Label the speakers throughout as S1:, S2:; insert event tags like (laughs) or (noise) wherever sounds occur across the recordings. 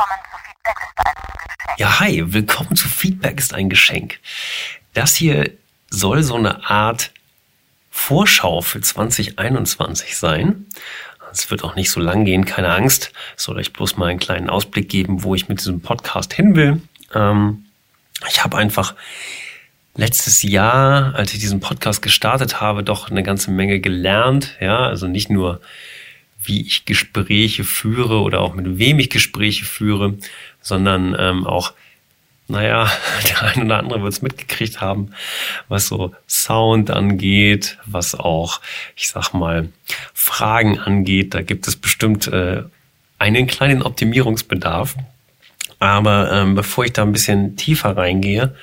S1: willkommen zu Feedback ist ein Geschenk.
S2: Ja, hi, willkommen zu Feedback ist ein Geschenk. Das hier soll so eine Art Vorschau für 2021 sein. Es wird auch nicht so lang gehen, keine Angst. Es soll euch bloß mal einen kleinen Ausblick geben, wo ich mit diesem Podcast hin will. Ähm, ich habe einfach letztes Jahr, als ich diesen Podcast gestartet habe, doch eine ganze Menge gelernt. Ja, also nicht nur wie ich Gespräche führe oder auch mit wem ich Gespräche führe, sondern ähm, auch, naja, (laughs) der ein oder andere wird es mitgekriegt haben, was so Sound angeht, was auch, ich sag mal, Fragen angeht. Da gibt es bestimmt äh, einen kleinen Optimierungsbedarf. Aber ähm, bevor ich da ein bisschen tiefer reingehe,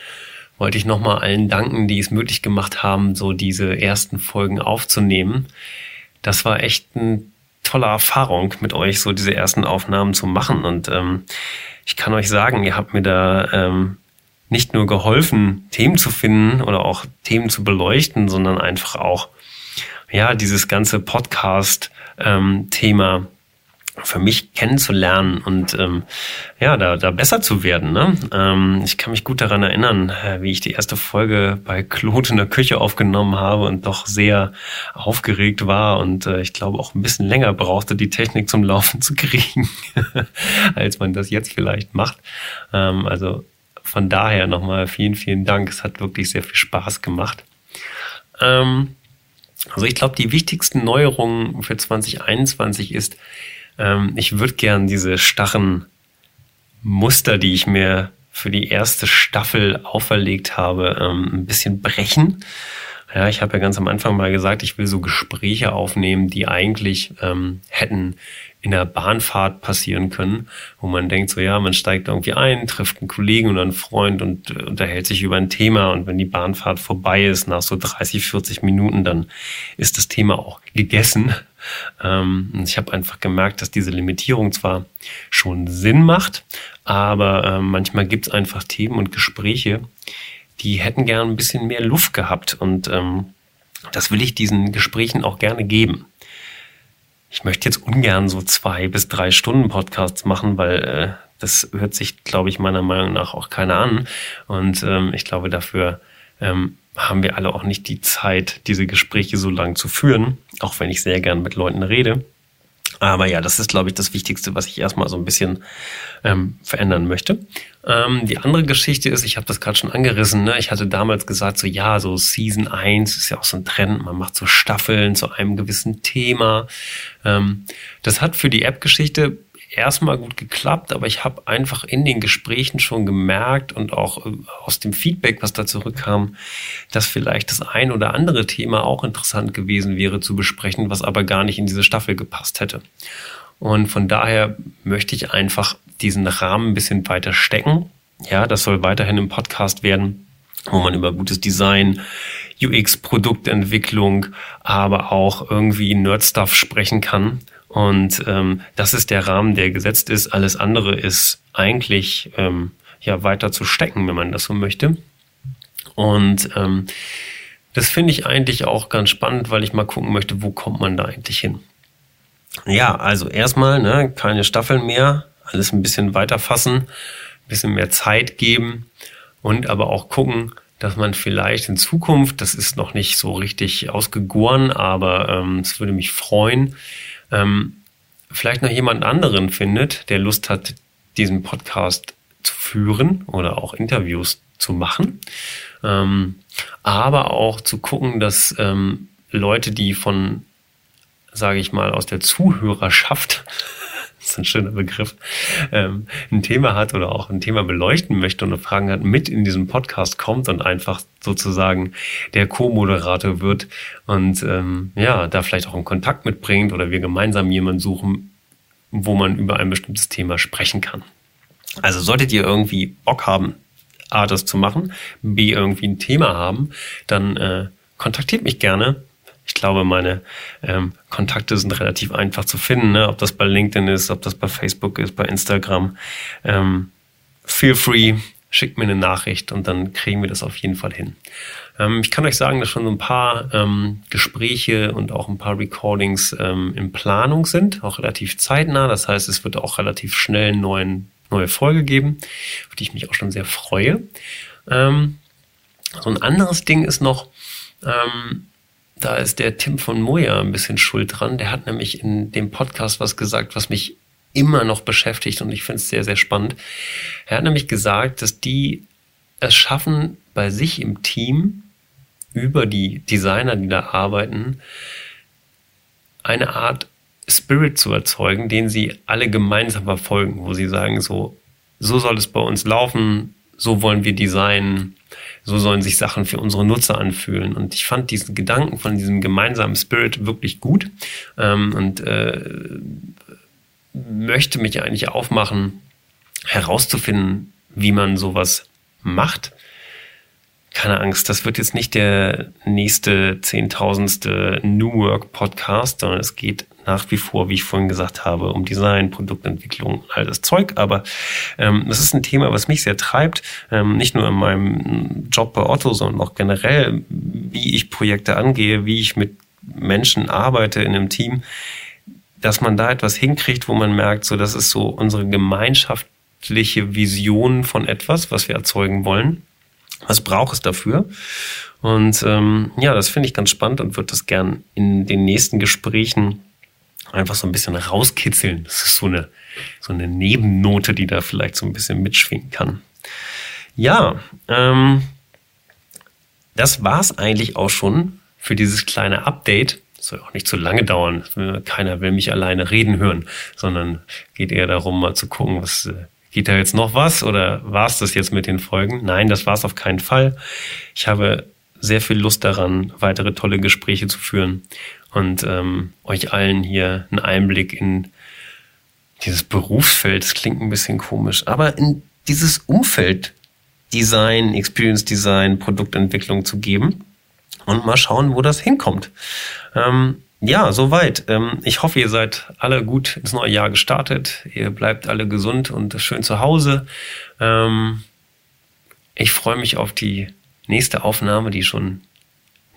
S2: wollte ich nochmal allen danken, die es möglich gemacht haben, so diese ersten Folgen aufzunehmen. Das war echt ein tolle Erfahrung mit euch, so diese ersten Aufnahmen zu machen. Und ähm, ich kann euch sagen, ihr habt mir da ähm, nicht nur geholfen, Themen zu finden oder auch Themen zu beleuchten, sondern einfach auch, ja, dieses ganze Podcast-Thema ähm, für mich kennenzulernen und ähm, ja, da, da besser zu werden. Ne? Ähm, ich kann mich gut daran erinnern, äh, wie ich die erste Folge bei Claude in der Küche aufgenommen habe und doch sehr aufgeregt war und äh, ich glaube auch ein bisschen länger brauchte, die Technik zum Laufen zu kriegen, (laughs) als man das jetzt vielleicht macht. Ähm, also von daher nochmal vielen, vielen Dank. Es hat wirklich sehr viel Spaß gemacht. Ähm, also ich glaube, die wichtigsten Neuerungen für 2021 ist, ähm, ich würde gern diese starren Muster, die ich mir für die erste Staffel auferlegt habe, ähm, ein bisschen brechen. Ja, ich habe ja ganz am Anfang mal gesagt, ich will so Gespräche aufnehmen, die eigentlich ähm, hätten in der Bahnfahrt passieren können, wo man denkt, so ja, man steigt irgendwie ein, trifft einen Kollegen oder einen Freund und äh, unterhält sich über ein Thema und wenn die Bahnfahrt vorbei ist, nach so 30, 40 Minuten, dann ist das Thema auch gegessen. Ähm, ich habe einfach gemerkt, dass diese Limitierung zwar schon Sinn macht, aber äh, manchmal gibt es einfach Themen und Gespräche, die hätten gern ein bisschen mehr Luft gehabt und ähm, das will ich diesen Gesprächen auch gerne geben. Ich möchte jetzt ungern so zwei bis drei Stunden Podcasts machen, weil äh, das hört sich, glaube ich, meiner Meinung nach auch keiner an. Und ähm, ich glaube, dafür ähm, haben wir alle auch nicht die Zeit, diese Gespräche so lang zu führen, auch wenn ich sehr gern mit Leuten rede. Aber ja, das ist, glaube ich, das Wichtigste, was ich erstmal so ein bisschen ähm, verändern möchte. Ähm, die andere Geschichte ist, ich habe das gerade schon angerissen, ne? ich hatte damals gesagt, so ja, so Season 1 ist ja auch so ein Trend, man macht so Staffeln zu einem gewissen Thema. Ähm, das hat für die App-Geschichte erstmal gut geklappt, aber ich habe einfach in den Gesprächen schon gemerkt und auch äh, aus dem Feedback, was da zurückkam, dass vielleicht das ein oder andere Thema auch interessant gewesen wäre zu besprechen, was aber gar nicht in diese Staffel gepasst hätte. Und von daher möchte ich einfach diesen Rahmen ein bisschen weiter stecken. Ja, das soll weiterhin im Podcast werden, wo man über gutes Design, UX, Produktentwicklung, aber auch irgendwie Nerd-Stuff sprechen kann und ähm, das ist der Rahmen, der gesetzt ist. Alles andere ist eigentlich ähm, ja weiter zu stecken, wenn man das so möchte. Und ähm, das finde ich eigentlich auch ganz spannend, weil ich mal gucken möchte, wo kommt man da eigentlich hin. Ja, also erstmal ne, keine Staffeln mehr, alles ein bisschen weiter fassen, ein bisschen mehr Zeit geben und aber auch gucken, dass man vielleicht in Zukunft, das ist noch nicht so richtig ausgegoren, aber ähm, es würde mich freuen, ähm, vielleicht noch jemand anderen findet, der Lust hat, diesen Podcast zu führen oder auch Interviews zu machen. Ähm, aber auch zu gucken, dass ähm, Leute, die von, sage ich mal, aus der Zuhörerschaft ist ein schöner Begriff, ähm, ein Thema hat oder auch ein Thema beleuchten möchte und Fragen hat, mit in diesem Podcast kommt und einfach sozusagen der Co-Moderator wird und ähm, ja, da vielleicht auch einen Kontakt mitbringt oder wir gemeinsam jemanden suchen, wo man über ein bestimmtes Thema sprechen kann. Also solltet ihr irgendwie Bock haben, A, das zu machen, B, irgendwie ein Thema haben, dann äh, kontaktiert mich gerne glaube, meine ähm, Kontakte sind relativ einfach zu finden, ne? ob das bei LinkedIn ist, ob das bei Facebook ist, bei Instagram. Ähm, feel free, schickt mir eine Nachricht und dann kriegen wir das auf jeden Fall hin. Ähm, ich kann euch sagen, dass schon so ein paar ähm, Gespräche und auch ein paar Recordings ähm, in Planung sind, auch relativ zeitnah. Das heißt, es wird auch relativ schnell neuen neue Folge geben, auf die ich mich auch schon sehr freue. Ähm, so ein anderes Ding ist noch, ähm, da ist der Tim von Moja ein bisschen schuld dran. Der hat nämlich in dem Podcast was gesagt, was mich immer noch beschäftigt und ich finde es sehr, sehr spannend. Er hat nämlich gesagt, dass die es schaffen, bei sich im Team über die Designer, die da arbeiten, eine Art Spirit zu erzeugen, den sie alle gemeinsam verfolgen, wo sie sagen, so, so soll es bei uns laufen, so wollen wir designen, so sollen sich Sachen für unsere Nutzer anfühlen. Und ich fand diesen Gedanken von diesem gemeinsamen Spirit wirklich gut ähm, und äh, möchte mich eigentlich aufmachen, herauszufinden, wie man sowas macht. Keine Angst, das wird jetzt nicht der nächste zehntausendste New Work Podcast, sondern es geht nach wie vor, wie ich vorhin gesagt habe, um Design, Produktentwicklung, all das Zeug. Aber ähm, das ist ein Thema, was mich sehr treibt, ähm, nicht nur in meinem Job bei Otto, sondern auch generell, wie ich Projekte angehe, wie ich mit Menschen arbeite in einem Team, dass man da etwas hinkriegt, wo man merkt, so das ist so unsere gemeinschaftliche Vision von etwas, was wir erzeugen wollen. Was braucht es dafür? Und ähm, ja, das finde ich ganz spannend und würde das gern in den nächsten Gesprächen einfach so ein bisschen rauskitzeln. Das ist so eine, so eine Nebennote, die da vielleicht so ein bisschen mitschwingen kann. Ja, ähm, das war's eigentlich auch schon für dieses kleine Update. Soll auch nicht zu lange dauern. Keiner will mich alleine reden hören, sondern geht eher darum, mal zu gucken, was äh, geht da jetzt noch was oder war's das jetzt mit den Folgen? Nein, das war's auf keinen Fall. Ich habe sehr viel Lust daran, weitere tolle Gespräche zu führen und ähm, euch allen hier einen Einblick in dieses Berufsfeld, das klingt ein bisschen komisch, aber in dieses Umfeld Design, Experience Design, Produktentwicklung zu geben und mal schauen, wo das hinkommt. Ähm, ja, soweit. Ähm, ich hoffe, ihr seid alle gut ins neue Jahr gestartet. Ihr bleibt alle gesund und schön zu Hause. Ähm, ich freue mich auf die nächste Aufnahme, die schon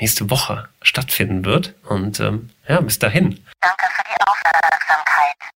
S2: nächste Woche stattfinden wird. Und ähm, ja, bis dahin.
S1: Danke für die Aufmerksamkeit.